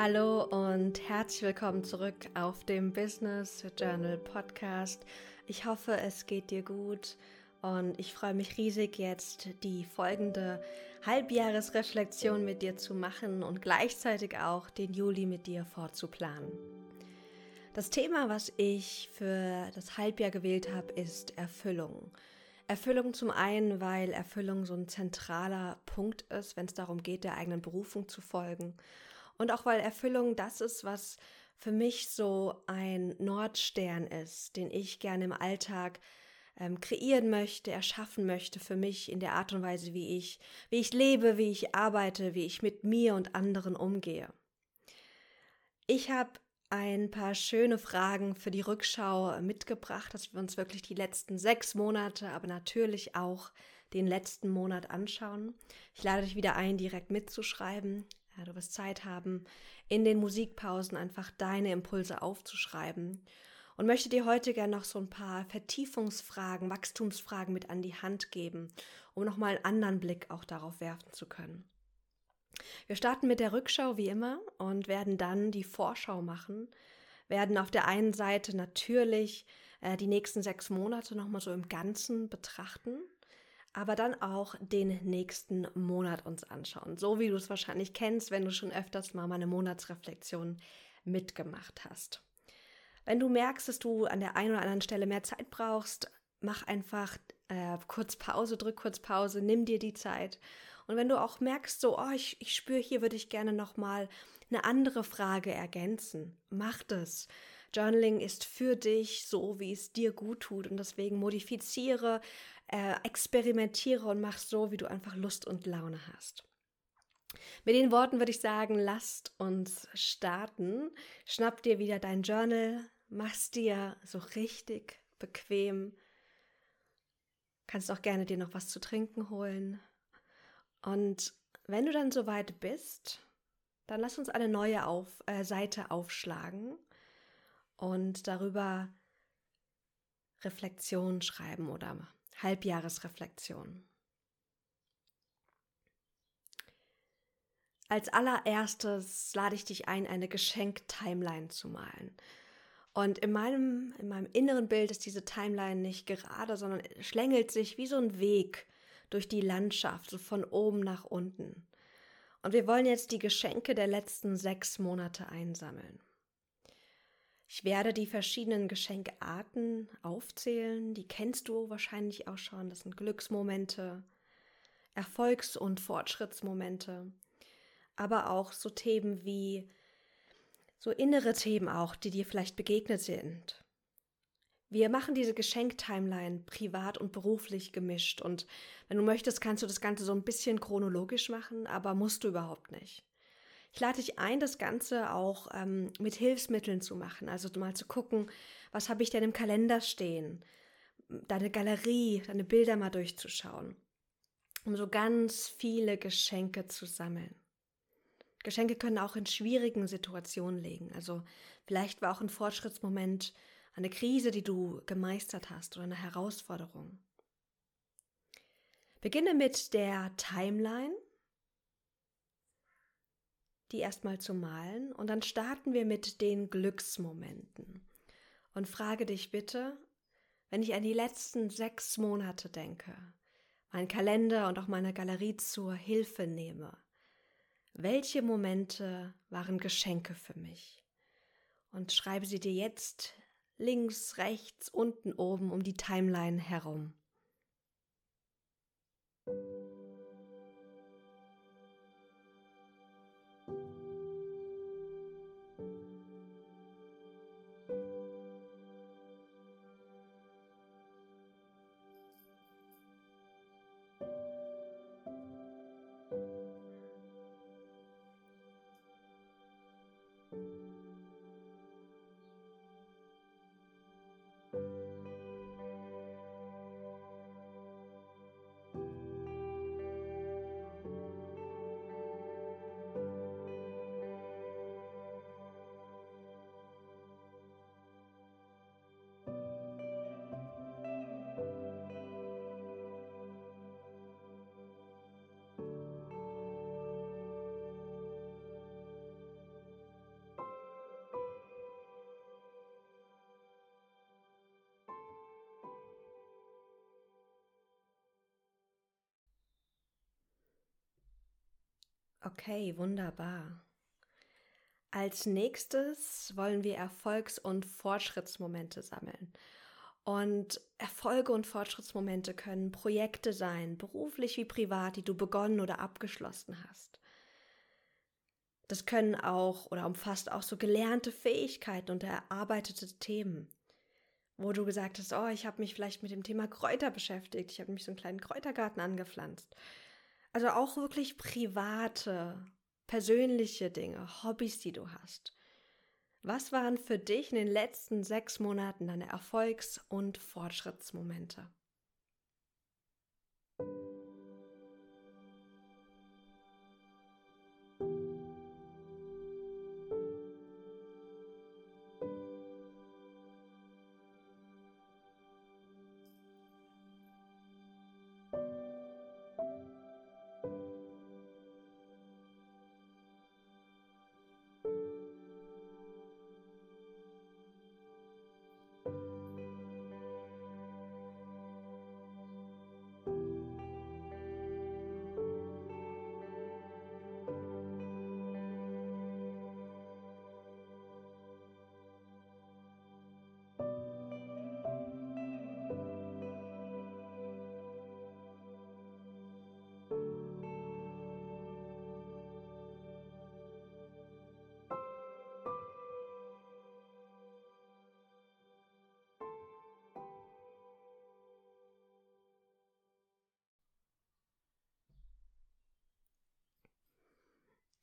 Hallo und herzlich willkommen zurück auf dem Business Journal Podcast. Ich hoffe, es geht dir gut und ich freue mich riesig, jetzt die folgende Halbjahresreflexion mit dir zu machen und gleichzeitig auch den Juli mit dir vorzuplanen. Das Thema, was ich für das Halbjahr gewählt habe, ist Erfüllung. Erfüllung zum einen, weil Erfüllung so ein zentraler Punkt ist, wenn es darum geht, der eigenen Berufung zu folgen. Und auch weil Erfüllung das ist, was für mich so ein Nordstern ist, den ich gerne im Alltag ähm, kreieren möchte, erschaffen möchte für mich in der Art und Weise, wie ich, wie ich lebe, wie ich arbeite, wie ich mit mir und anderen umgehe. Ich habe ein paar schöne Fragen für die Rückschau mitgebracht, dass wir uns wirklich die letzten sechs Monate, aber natürlich auch den letzten Monat anschauen. Ich lade dich wieder ein, direkt mitzuschreiben. Ja, du wirst Zeit haben, in den Musikpausen einfach deine Impulse aufzuschreiben. Und möchte dir heute gerne noch so ein paar Vertiefungsfragen, Wachstumsfragen mit an die Hand geben, um nochmal einen anderen Blick auch darauf werfen zu können. Wir starten mit der Rückschau wie immer und werden dann die Vorschau machen, werden auf der einen Seite natürlich äh, die nächsten sechs Monate nochmal so im Ganzen betrachten, aber dann auch den nächsten Monat uns anschauen. So wie du es wahrscheinlich kennst, wenn du schon öfters mal meine Monatsreflexion mitgemacht hast. Wenn du merkst, dass du an der einen oder anderen Stelle mehr Zeit brauchst, mach einfach äh, kurz Pause, drück kurz Pause, nimm dir die Zeit. Und wenn du auch merkst, so, oh, ich, ich spüre, hier würde ich gerne nochmal eine andere Frage ergänzen, mach das. Journaling ist für dich so, wie es dir gut tut. Und deswegen modifiziere, äh, experimentiere und mach so, wie du einfach Lust und Laune hast. Mit den Worten würde ich sagen, lasst uns starten. Schnapp dir wieder dein Journal, mach's dir so richtig bequem. Kannst auch gerne dir noch was zu trinken holen. Und wenn du dann soweit bist, dann lass uns eine neue auf, äh, Seite aufschlagen und darüber Reflexion schreiben oder Halbjahresreflexion. Als allererstes lade ich dich ein, eine Geschenk-Timeline zu malen. Und in meinem, in meinem inneren Bild ist diese Timeline nicht gerade, sondern schlängelt sich wie so ein Weg durch die Landschaft, so von oben nach unten. Und wir wollen jetzt die Geschenke der letzten sechs Monate einsammeln. Ich werde die verschiedenen Geschenkarten aufzählen, die kennst du wahrscheinlich auch schon. Das sind Glücksmomente, Erfolgs- und Fortschrittsmomente, aber auch so Themen wie so innere Themen auch, die dir vielleicht begegnet sind. Wir machen diese Geschenk-Timeline privat und beruflich gemischt und wenn du möchtest, kannst du das Ganze so ein bisschen chronologisch machen, aber musst du überhaupt nicht. Ich lade dich ein, das Ganze auch ähm, mit Hilfsmitteln zu machen. Also mal zu gucken, was habe ich denn im Kalender stehen? Deine Galerie, deine Bilder mal durchzuschauen. Um so ganz viele Geschenke zu sammeln. Geschenke können auch in schwierigen Situationen liegen. Also vielleicht war auch ein Fortschrittsmoment eine Krise, die du gemeistert hast oder eine Herausforderung. Beginne mit der Timeline die erstmal zu malen und dann starten wir mit den Glücksmomenten. Und frage dich bitte, wenn ich an die letzten sechs Monate denke, meinen Kalender und auch meine Galerie zur Hilfe nehme, welche Momente waren Geschenke für mich? Und schreibe sie dir jetzt links, rechts, unten, oben um die Timeline herum. Okay, wunderbar. Als nächstes wollen wir Erfolgs- und Fortschrittsmomente sammeln. Und Erfolge und Fortschrittsmomente können Projekte sein, beruflich wie privat, die du begonnen oder abgeschlossen hast. Das können auch oder umfasst auch so gelernte Fähigkeiten und erarbeitete Themen, wo du gesagt hast, oh, ich habe mich vielleicht mit dem Thema Kräuter beschäftigt, ich habe mich so einen kleinen Kräutergarten angepflanzt. Also auch wirklich private, persönliche Dinge, Hobbys, die du hast. Was waren für dich in den letzten sechs Monaten deine Erfolgs- und Fortschrittsmomente?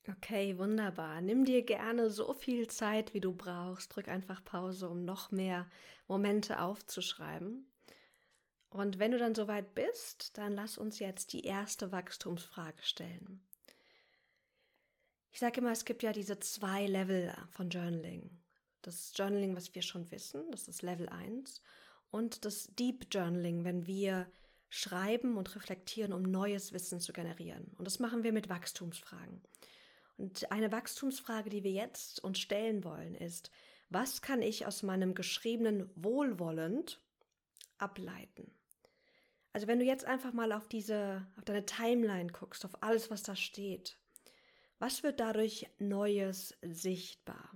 Okay, wunderbar. Nimm dir gerne so viel Zeit, wie du brauchst. Drück einfach Pause, um noch mehr Momente aufzuschreiben. Und wenn du dann soweit bist, dann lass uns jetzt die erste Wachstumsfrage stellen. Ich sage immer, es gibt ja diese zwei Level von Journaling. Das Journaling, was wir schon wissen, das ist Level 1. Und das Deep Journaling, wenn wir schreiben und reflektieren, um neues Wissen zu generieren. Und das machen wir mit Wachstumsfragen. Und eine Wachstumsfrage, die wir jetzt uns stellen wollen, ist, was kann ich aus meinem geschriebenen wohlwollend ableiten? Also wenn du jetzt einfach mal auf diese, auf deine Timeline guckst, auf alles, was da steht, was wird dadurch Neues sichtbar?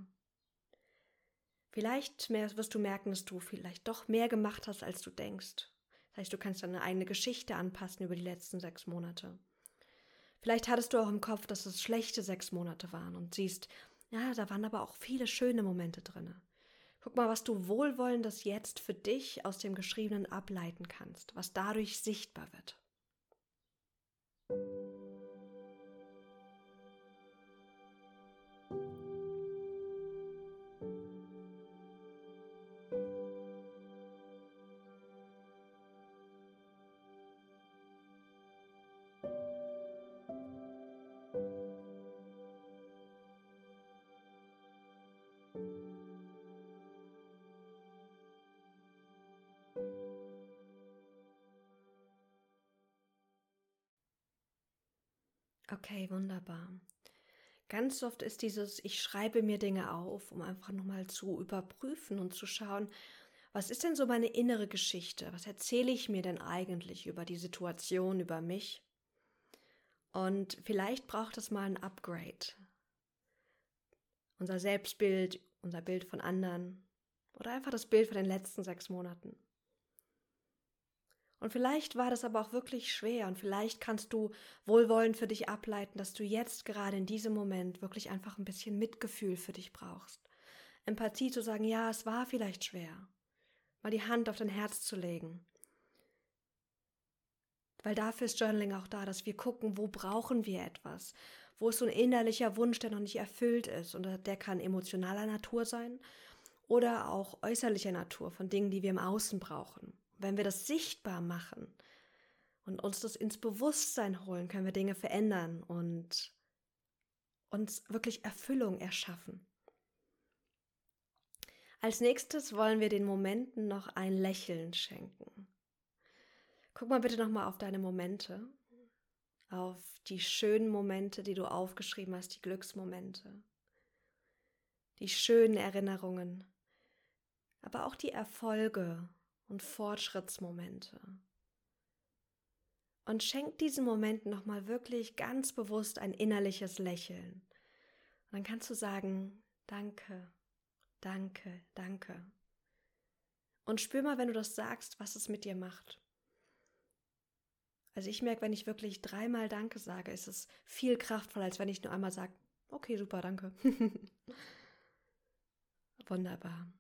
Vielleicht wirst du merken, dass du vielleicht doch mehr gemacht hast, als du denkst. Das heißt, du kannst deine eigene Geschichte anpassen über die letzten sechs Monate. Vielleicht hattest du auch im Kopf, dass es schlechte sechs Monate waren und siehst, ja, da waren aber auch viele schöne Momente drin. Guck mal, was du wohlwollendes jetzt für dich aus dem Geschriebenen ableiten kannst, was dadurch sichtbar wird. Okay, wunderbar. Ganz oft ist dieses, ich schreibe mir Dinge auf, um einfach nochmal zu überprüfen und zu schauen, was ist denn so meine innere Geschichte? Was erzähle ich mir denn eigentlich über die Situation, über mich? Und vielleicht braucht es mal ein Upgrade. Unser Selbstbild, unser Bild von anderen oder einfach das Bild von den letzten sechs Monaten. Und vielleicht war das aber auch wirklich schwer und vielleicht kannst du wohlwollend für dich ableiten, dass du jetzt gerade in diesem Moment wirklich einfach ein bisschen Mitgefühl für dich brauchst. Empathie zu sagen, ja, es war vielleicht schwer. Mal die Hand auf dein Herz zu legen. Weil dafür ist Journaling auch da, dass wir gucken, wo brauchen wir etwas? Wo ist so ein innerlicher Wunsch, der noch nicht erfüllt ist? Und der kann emotionaler Natur sein oder auch äußerlicher Natur, von Dingen, die wir im Außen brauchen. Wenn wir das sichtbar machen und uns das ins Bewusstsein holen, können wir Dinge verändern und uns wirklich Erfüllung erschaffen. Als nächstes wollen wir den Momenten noch ein Lächeln schenken. Guck mal bitte nochmal auf deine Momente, auf die schönen Momente, die du aufgeschrieben hast, die Glücksmomente, die schönen Erinnerungen, aber auch die Erfolge und Fortschrittsmomente. Und schenk diesen Momenten nochmal wirklich ganz bewusst ein innerliches Lächeln. Und dann kannst du sagen, danke, danke, danke. Und spür mal, wenn du das sagst, was es mit dir macht. Also ich merke, wenn ich wirklich dreimal Danke sage, ist es viel kraftvoller, als wenn ich nur einmal sage, okay, super, danke. Wunderbar.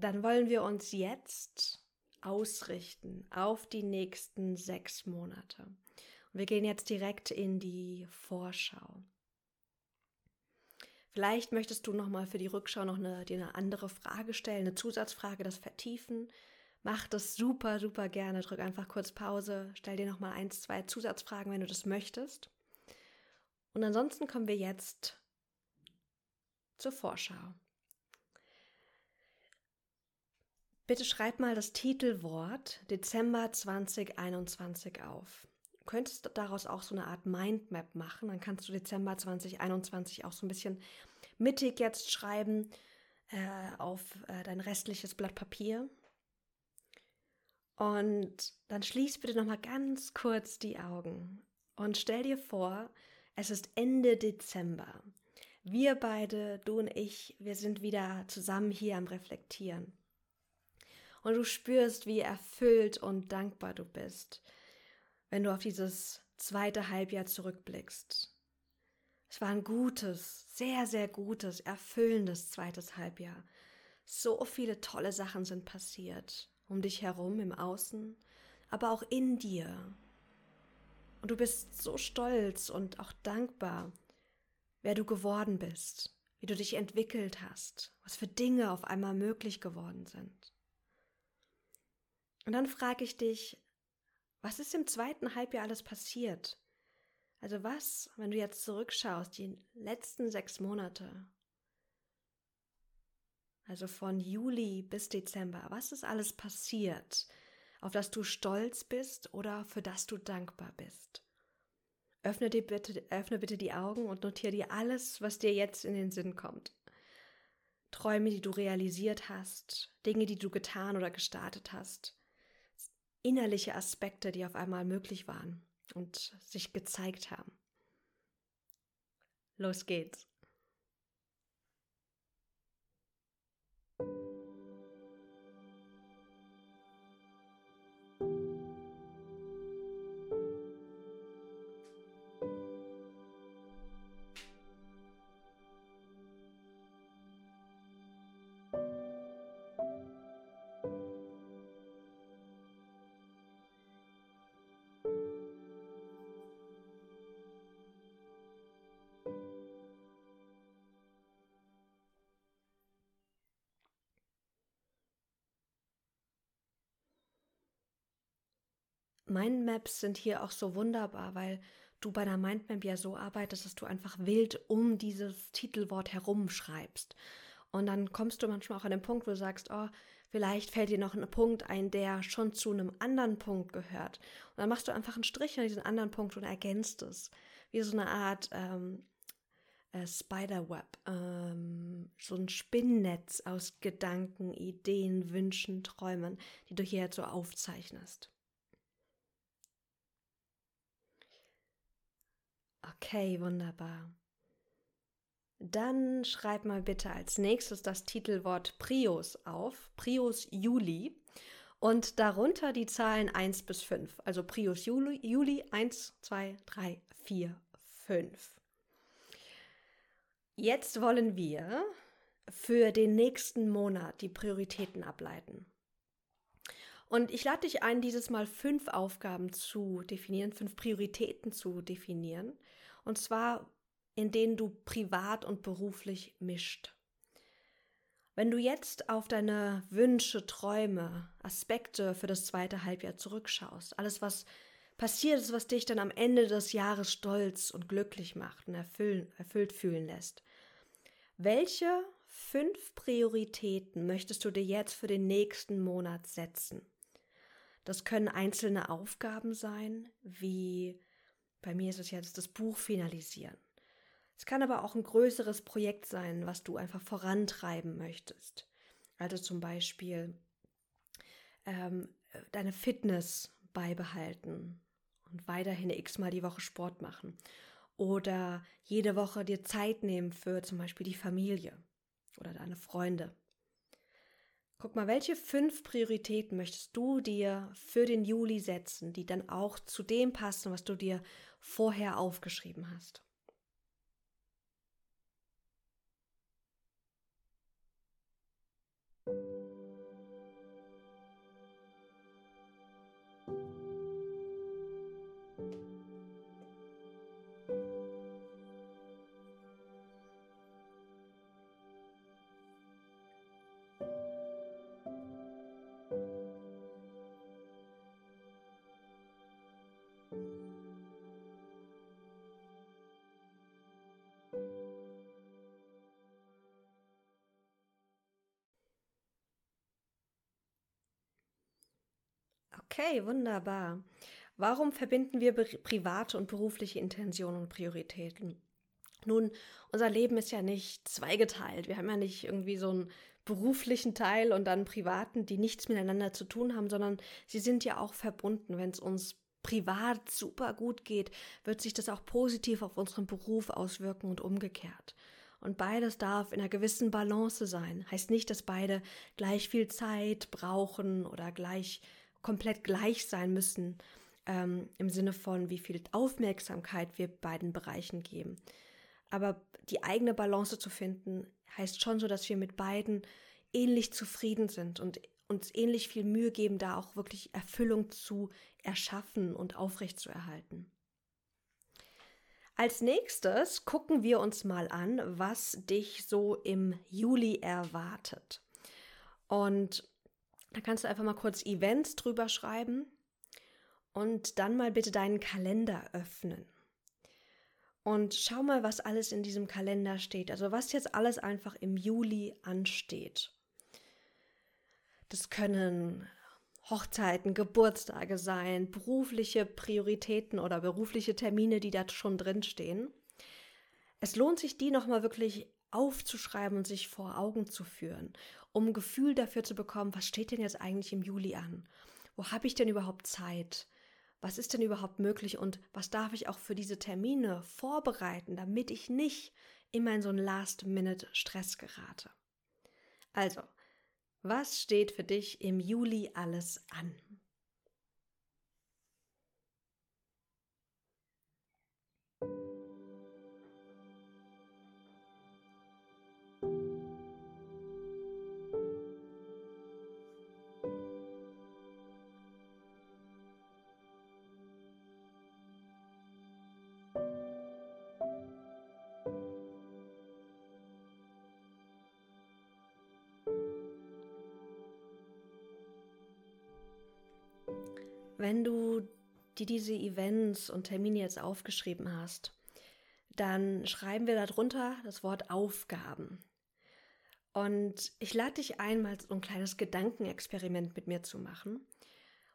Dann wollen wir uns jetzt ausrichten auf die nächsten sechs Monate. Und wir gehen jetzt direkt in die Vorschau. Vielleicht möchtest du nochmal für die Rückschau noch eine, dir eine andere Frage stellen, eine Zusatzfrage, das vertiefen. Mach das super, super gerne. Drück einfach kurz Pause, stell dir nochmal eins, zwei Zusatzfragen, wenn du das möchtest. Und ansonsten kommen wir jetzt zur Vorschau. Bitte schreib mal das Titelwort Dezember 2021 auf. Du könntest daraus auch so eine Art Mindmap machen. Dann kannst du Dezember 2021 auch so ein bisschen mittig jetzt schreiben äh, auf äh, dein restliches Blatt Papier. Und dann schließ bitte noch mal ganz kurz die Augen und stell dir vor, es ist Ende Dezember. Wir beide, du und ich, wir sind wieder zusammen hier am Reflektieren und du spürst, wie erfüllt und dankbar du bist, wenn du auf dieses zweite Halbjahr zurückblickst. Es war ein gutes, sehr, sehr gutes, erfüllendes zweites Halbjahr. So viele tolle Sachen sind passiert, um dich herum, im Außen, aber auch in dir. Und du bist so stolz und auch dankbar, wer du geworden bist, wie du dich entwickelt hast, was für Dinge auf einmal möglich geworden sind. Und dann frage ich dich, was ist im zweiten Halbjahr alles passiert? Also was, wenn du jetzt zurückschaust, die letzten sechs Monate, also von Juli bis Dezember, was ist alles passiert, auf das du stolz bist oder für das du dankbar bist? Öffne, dir bitte, öffne bitte die Augen und notiere dir alles, was dir jetzt in den Sinn kommt. Träume, die du realisiert hast, Dinge, die du getan oder gestartet hast, innerliche Aspekte, die auf einmal möglich waren und sich gezeigt haben. Los geht's. Mindmaps sind hier auch so wunderbar, weil du bei der Mindmap ja so arbeitest, dass du einfach wild um dieses Titelwort herumschreibst. Und dann kommst du manchmal auch an den Punkt, wo du sagst, oh, vielleicht fällt dir noch ein Punkt ein, der schon zu einem anderen Punkt gehört. Und dann machst du einfach einen Strich an diesen anderen Punkt und ergänzt es. Wie so eine Art ähm, äh, Spiderweb, ähm, so ein Spinnennetz aus Gedanken, Ideen, Wünschen, Träumen, die du hier jetzt so aufzeichnest. Okay, wunderbar. Dann schreib mal bitte als nächstes das Titelwort Prius auf, Prius Juli und darunter die Zahlen 1 bis 5, also Prius Juli, Juli 1, 2, 3, 4, 5. Jetzt wollen wir für den nächsten Monat die Prioritäten ableiten. Und ich lade dich ein, dieses Mal fünf Aufgaben zu definieren, fünf Prioritäten zu definieren. Und zwar, in denen du privat und beruflich mischt. Wenn du jetzt auf deine Wünsche, Träume, Aspekte für das zweite Halbjahr zurückschaust, alles, was passiert ist, was dich dann am Ende des Jahres stolz und glücklich macht und erfüllen, erfüllt fühlen lässt, welche fünf Prioritäten möchtest du dir jetzt für den nächsten Monat setzen? Das können einzelne Aufgaben sein, wie bei mir ist es jetzt das Buch finalisieren. Es kann aber auch ein größeres Projekt sein, was du einfach vorantreiben möchtest. Also zum Beispiel ähm, deine Fitness beibehalten und weiterhin x-mal die Woche Sport machen. Oder jede Woche dir Zeit nehmen für zum Beispiel die Familie oder deine Freunde. Guck mal, welche fünf Prioritäten möchtest du dir für den Juli setzen, die dann auch zu dem passen, was du dir vorher aufgeschrieben hast? Okay, wunderbar. Warum verbinden wir private und berufliche Intentionen und Prioritäten? Nun, unser Leben ist ja nicht zweigeteilt. Wir haben ja nicht irgendwie so einen beruflichen Teil und dann privaten, die nichts miteinander zu tun haben, sondern sie sind ja auch verbunden. Wenn es uns privat super gut geht, wird sich das auch positiv auf unseren Beruf auswirken und umgekehrt. Und beides darf in einer gewissen Balance sein. Heißt nicht, dass beide gleich viel Zeit brauchen oder gleich komplett gleich sein müssen ähm, im Sinne von, wie viel Aufmerksamkeit wir beiden Bereichen geben. Aber die eigene Balance zu finden, heißt schon so, dass wir mit beiden ähnlich zufrieden sind und uns ähnlich viel Mühe geben, da auch wirklich Erfüllung zu erschaffen und aufrechtzuerhalten. Als nächstes gucken wir uns mal an, was dich so im Juli erwartet. Und da kannst du einfach mal kurz Events drüber schreiben und dann mal bitte deinen Kalender öffnen. Und schau mal, was alles in diesem Kalender steht. Also was jetzt alles einfach im Juli ansteht. Das können Hochzeiten, Geburtstage sein, berufliche Prioritäten oder berufliche Termine, die da schon drin stehen. Es lohnt sich, die nochmal wirklich aufzuschreiben und sich vor Augen zu führen um ein Gefühl dafür zu bekommen, was steht denn jetzt eigentlich im Juli an? Wo habe ich denn überhaupt Zeit? Was ist denn überhaupt möglich und was darf ich auch für diese Termine vorbereiten, damit ich nicht immer in so einen Last-Minute-Stress gerate? Also, was steht für dich im Juli alles an? Wenn du dir diese Events und Termine jetzt aufgeschrieben hast, dann schreiben wir darunter das Wort Aufgaben. Und ich lade dich ein, mal so ein kleines Gedankenexperiment mit mir zu machen.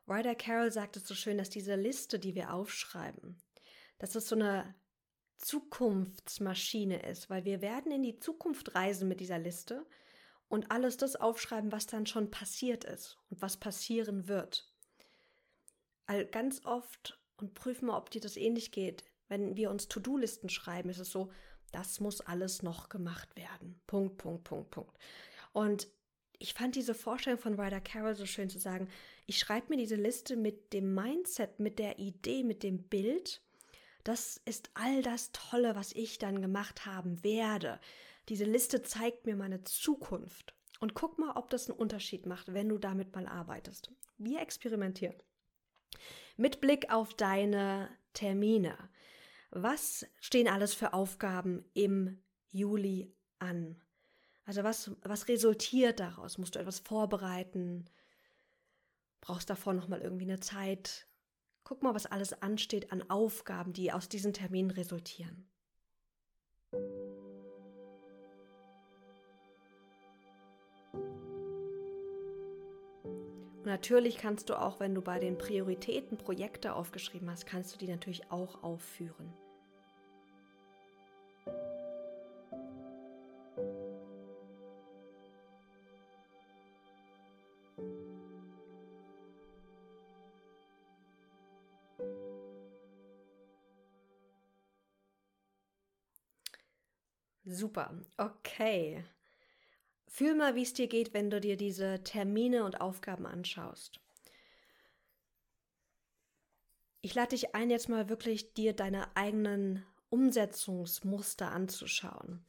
Ryder Carroll sagt es so schön, dass diese Liste, die wir aufschreiben, dass es so eine Zukunftsmaschine ist, weil wir werden in die Zukunft reisen mit dieser Liste und alles das aufschreiben, was dann schon passiert ist und was passieren wird ganz oft und prüfen mal, ob dir das ähnlich geht. Wenn wir uns To-Do-Listen schreiben, ist es so, das muss alles noch gemacht werden. Punkt, Punkt, Punkt, Punkt. Und ich fand diese Vorstellung von Ryder Carroll so schön zu sagen, ich schreibe mir diese Liste mit dem Mindset, mit der Idee, mit dem Bild. Das ist all das Tolle, was ich dann gemacht haben werde. Diese Liste zeigt mir meine Zukunft. Und guck mal, ob das einen Unterschied macht, wenn du damit mal arbeitest. Wir experimentieren. Mit Blick auf deine Termine. Was stehen alles für Aufgaben im Juli an? Also was, was resultiert daraus? Musst du etwas vorbereiten? Brauchst davor nochmal irgendwie eine Zeit? Guck mal, was alles ansteht an Aufgaben, die aus diesen Terminen resultieren. Und natürlich kannst du auch, wenn du bei den Prioritäten Projekte aufgeschrieben hast, kannst du die natürlich auch aufführen. Super, okay. Fühl mal, wie es dir geht, wenn du dir diese Termine und Aufgaben anschaust. Ich lade dich ein, jetzt mal wirklich dir deine eigenen Umsetzungsmuster anzuschauen.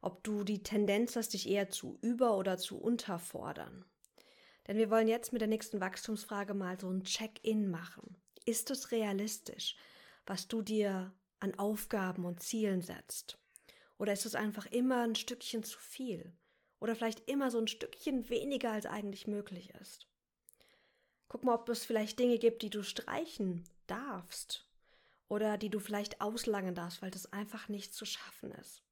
Ob du die Tendenz hast, dich eher zu über- oder zu unterfordern. Denn wir wollen jetzt mit der nächsten Wachstumsfrage mal so ein Check-in machen. Ist es realistisch, was du dir an Aufgaben und Zielen setzt? Oder ist es einfach immer ein Stückchen zu viel? Oder vielleicht immer so ein Stückchen weniger, als eigentlich möglich ist? Guck mal, ob es vielleicht Dinge gibt, die du streichen darfst oder die du vielleicht auslangen darfst, weil das einfach nicht zu schaffen ist.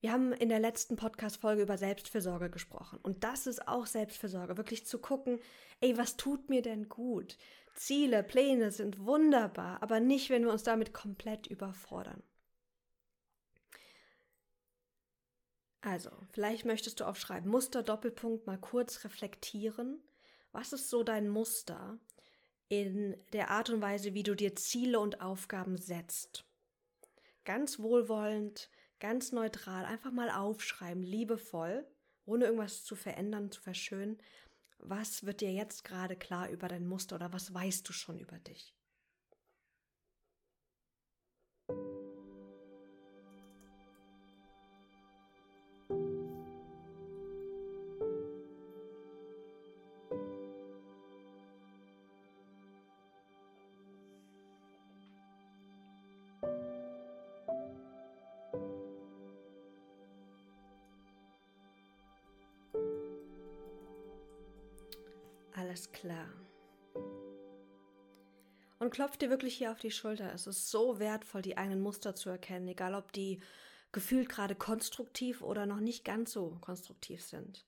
Wir haben in der letzten Podcast-Folge über Selbstfürsorge gesprochen. Und das ist auch Selbstfürsorge. Wirklich zu gucken, ey, was tut mir denn gut? Ziele, Pläne sind wunderbar, aber nicht, wenn wir uns damit komplett überfordern. Also, vielleicht möchtest du aufschreiben, Muster, Doppelpunkt, mal kurz reflektieren. Was ist so dein Muster in der Art und Weise, wie du dir Ziele und Aufgaben setzt? Ganz wohlwollend, ganz neutral einfach mal aufschreiben, liebevoll, ohne irgendwas zu verändern, zu verschönen. Was wird dir jetzt gerade klar über dein Muster oder was weißt du schon über dich? Alles klar. Und klopf dir wirklich hier auf die Schulter. Es ist so wertvoll, die eigenen Muster zu erkennen, egal ob die gefühlt gerade konstruktiv oder noch nicht ganz so konstruktiv sind.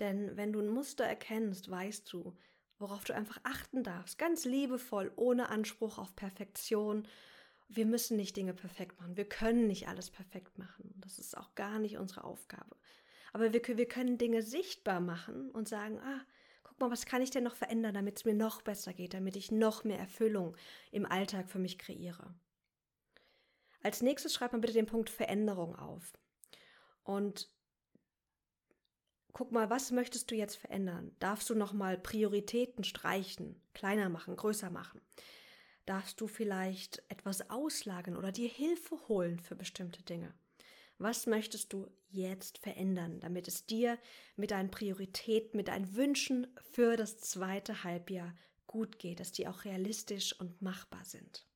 Denn wenn du ein Muster erkennst, weißt du, worauf du einfach achten darfst, ganz liebevoll, ohne Anspruch auf Perfektion. Wir müssen nicht Dinge perfekt machen. Wir können nicht alles perfekt machen. Das ist auch gar nicht unsere Aufgabe. Aber wir, wir können Dinge sichtbar machen und sagen, ah, guck mal, was kann ich denn noch verändern, damit es mir noch besser geht, damit ich noch mehr Erfüllung im Alltag für mich kreiere. Als nächstes schreibt man bitte den Punkt Veränderung auf. Und guck mal, was möchtest du jetzt verändern? Darfst du nochmal Prioritäten streichen, kleiner machen, größer machen? Darfst du vielleicht etwas auslagern oder dir Hilfe holen für bestimmte Dinge? Was möchtest du jetzt verändern, damit es dir mit deinen Prioritäten, mit deinen Wünschen für das zweite Halbjahr gut geht, dass die auch realistisch und machbar sind?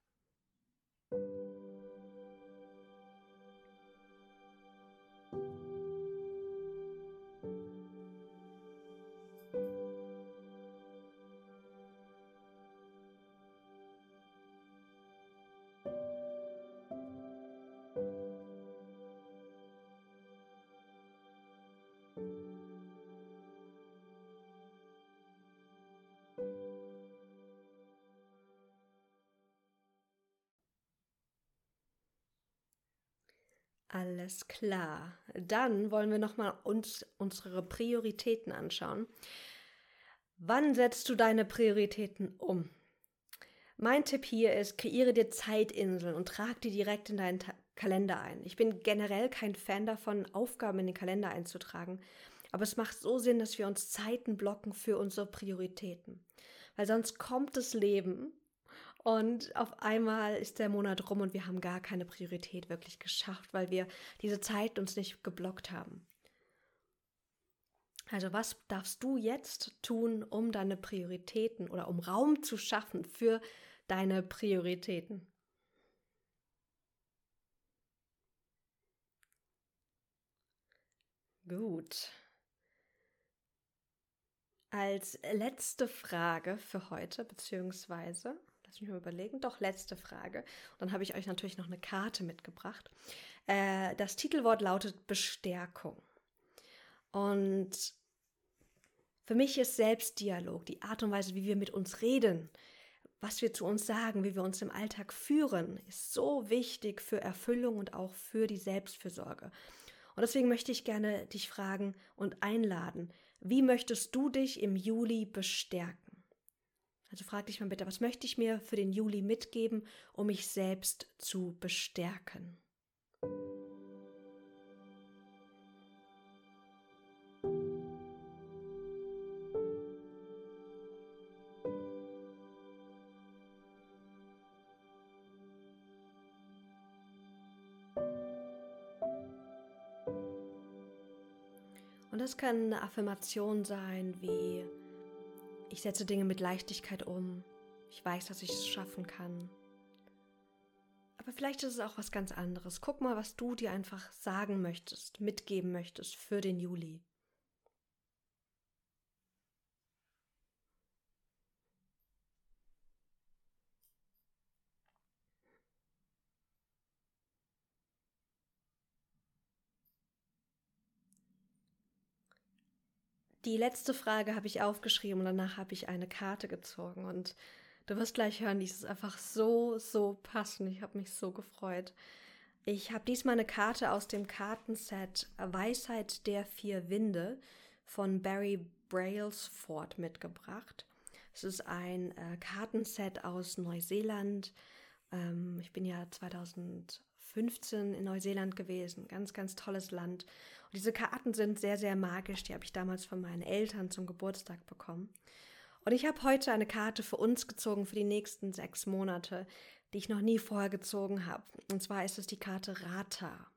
Alles klar. Dann wollen wir nochmal uns unsere Prioritäten anschauen. Wann setzt du deine Prioritäten um? Mein Tipp hier ist, kreiere dir Zeitinseln und trag die direkt in deinen Ta Kalender ein. Ich bin generell kein Fan davon, Aufgaben in den Kalender einzutragen, aber es macht so Sinn, dass wir uns Zeiten blocken für unsere Prioritäten. Weil sonst kommt das Leben und auf einmal ist der Monat rum und wir haben gar keine Priorität wirklich geschafft, weil wir diese Zeit uns nicht geblockt haben. Also was darfst du jetzt tun, um deine Prioritäten oder um Raum zu schaffen für deine Prioritäten? Gut. Als letzte Frage für heute, beziehungsweise Lass mich mal überlegen. Doch, letzte Frage. Und dann habe ich euch natürlich noch eine Karte mitgebracht. Äh, das Titelwort lautet Bestärkung. Und für mich ist Selbstdialog, die Art und Weise, wie wir mit uns reden, was wir zu uns sagen, wie wir uns im Alltag führen, ist so wichtig für Erfüllung und auch für die Selbstfürsorge. Und deswegen möchte ich gerne dich fragen und einladen, wie möchtest du dich im Juli bestärken? Also frag dich mal bitte, was möchte ich mir für den Juli mitgeben, um mich selbst zu bestärken? Und das kann eine Affirmation sein wie ich setze Dinge mit Leichtigkeit um, ich weiß, dass ich es schaffen kann. Aber vielleicht ist es auch was ganz anderes. Guck mal, was du dir einfach sagen möchtest, mitgeben möchtest für den Juli. Die letzte Frage habe ich aufgeschrieben und danach habe ich eine Karte gezogen und du wirst gleich hören, die ist einfach so, so passend. Ich habe mich so gefreut. Ich habe diesmal eine Karte aus dem Kartenset Weisheit der vier Winde von Barry Brailsford mitgebracht. Es ist ein äh, Kartenset aus Neuseeland. Ähm, ich bin ja 2015 in Neuseeland gewesen. Ganz, ganz tolles Land. Und diese Karten sind sehr, sehr magisch. Die habe ich damals von meinen Eltern zum Geburtstag bekommen. Und ich habe heute eine Karte für uns gezogen für die nächsten sechs Monate, die ich noch nie vorher gezogen habe. Und zwar ist es die Karte Rata.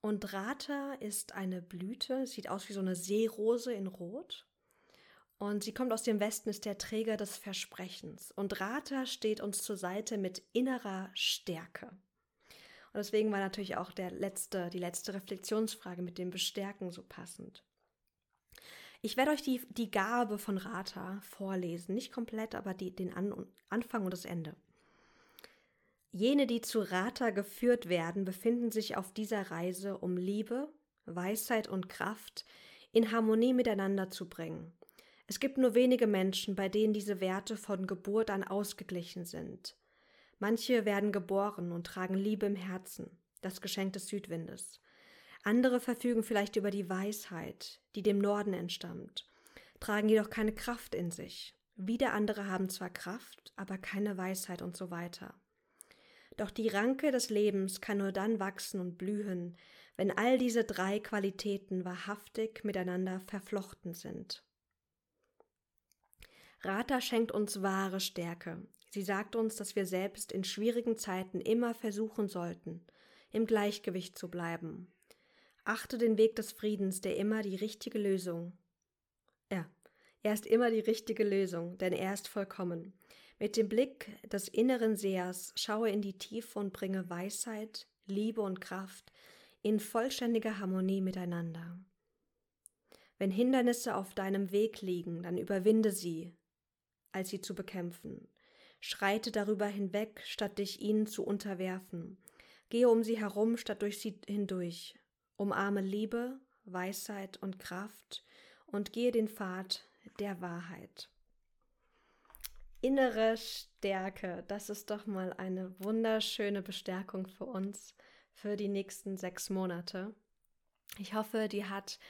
Und Rata ist eine Blüte, sieht aus wie so eine Seerose in Rot. Und sie kommt aus dem Westen, ist der Träger des Versprechens. Und Rata steht uns zur Seite mit innerer Stärke. Und deswegen war natürlich auch der letzte, die letzte Reflexionsfrage mit dem Bestärken so passend. Ich werde euch die, die Gabe von Rata vorlesen, nicht komplett, aber die, den An Anfang und das Ende. Jene, die zu Rata geführt werden, befinden sich auf dieser Reise, um Liebe, Weisheit und Kraft in Harmonie miteinander zu bringen. Es gibt nur wenige Menschen, bei denen diese Werte von Geburt an ausgeglichen sind. Manche werden geboren und tragen Liebe im Herzen, das Geschenk des Südwindes. Andere verfügen vielleicht über die Weisheit, die dem Norden entstammt, tragen jedoch keine Kraft in sich. Wieder andere haben zwar Kraft, aber keine Weisheit und so weiter. Doch die Ranke des Lebens kann nur dann wachsen und blühen, wenn all diese drei Qualitäten wahrhaftig miteinander verflochten sind. Rata schenkt uns wahre Stärke, Sie sagt uns, dass wir selbst in schwierigen Zeiten immer versuchen sollten, im Gleichgewicht zu bleiben. Achte den Weg des Friedens, der immer die richtige Lösung. Ja, er ist immer die richtige Lösung, denn er ist vollkommen. Mit dem Blick des inneren Sehers schaue in die Tiefe und bringe Weisheit, Liebe und Kraft in vollständiger Harmonie miteinander. Wenn Hindernisse auf deinem Weg liegen, dann überwinde sie, als sie zu bekämpfen. Schreite darüber hinweg, statt dich ihnen zu unterwerfen. Gehe um sie herum, statt durch sie hindurch. Umarme Liebe, Weisheit und Kraft und gehe den Pfad der Wahrheit. Innere Stärke, das ist doch mal eine wunderschöne Bestärkung für uns für die nächsten sechs Monate. Ich hoffe, dir hat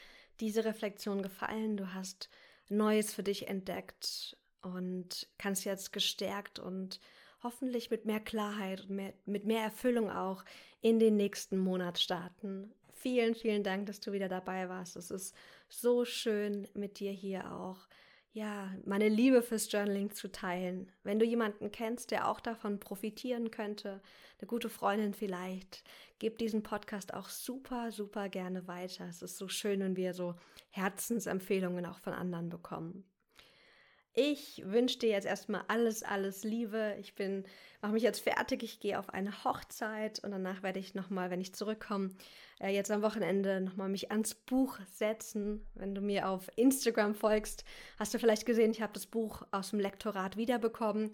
diese Reflexion gefallen. Du hast Neues für dich entdeckt und kannst jetzt gestärkt und hoffentlich mit mehr Klarheit und mehr, mit mehr Erfüllung auch in den nächsten Monat starten. Vielen, vielen Dank, dass du wieder dabei warst. Es ist so schön, mit dir hier auch, ja, meine Liebe fürs Journaling zu teilen. Wenn du jemanden kennst, der auch davon profitieren könnte, eine gute Freundin vielleicht, gib diesen Podcast auch super, super gerne weiter. Es ist so schön, wenn wir so Herzensempfehlungen auch von anderen bekommen. Ich wünsche dir jetzt erstmal alles, alles Liebe. Ich bin, mache mich jetzt fertig. Ich gehe auf eine Hochzeit und danach werde ich nochmal, wenn ich zurückkomme, äh, jetzt am Wochenende nochmal mich ans Buch setzen. Wenn du mir auf Instagram folgst, hast du vielleicht gesehen, ich habe das Buch aus dem Lektorat wiederbekommen.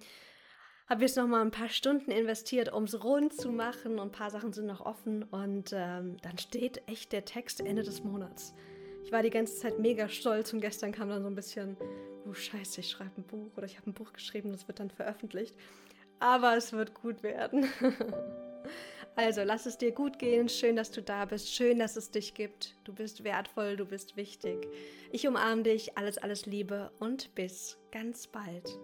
Habe jetzt nochmal ein paar Stunden investiert, um es rund zu machen und ein paar Sachen sind noch offen und ähm, dann steht echt der Text Ende des Monats. Ich war die ganze Zeit mega stolz und gestern kam dann so ein bisschen oh scheiße, ich schreibe ein Buch oder ich habe ein Buch geschrieben, das wird dann veröffentlicht. Aber es wird gut werden. also lass es dir gut gehen. Schön, dass du da bist. Schön, dass es dich gibt. Du bist wertvoll, du bist wichtig. Ich umarme dich. Alles, alles Liebe und bis ganz bald.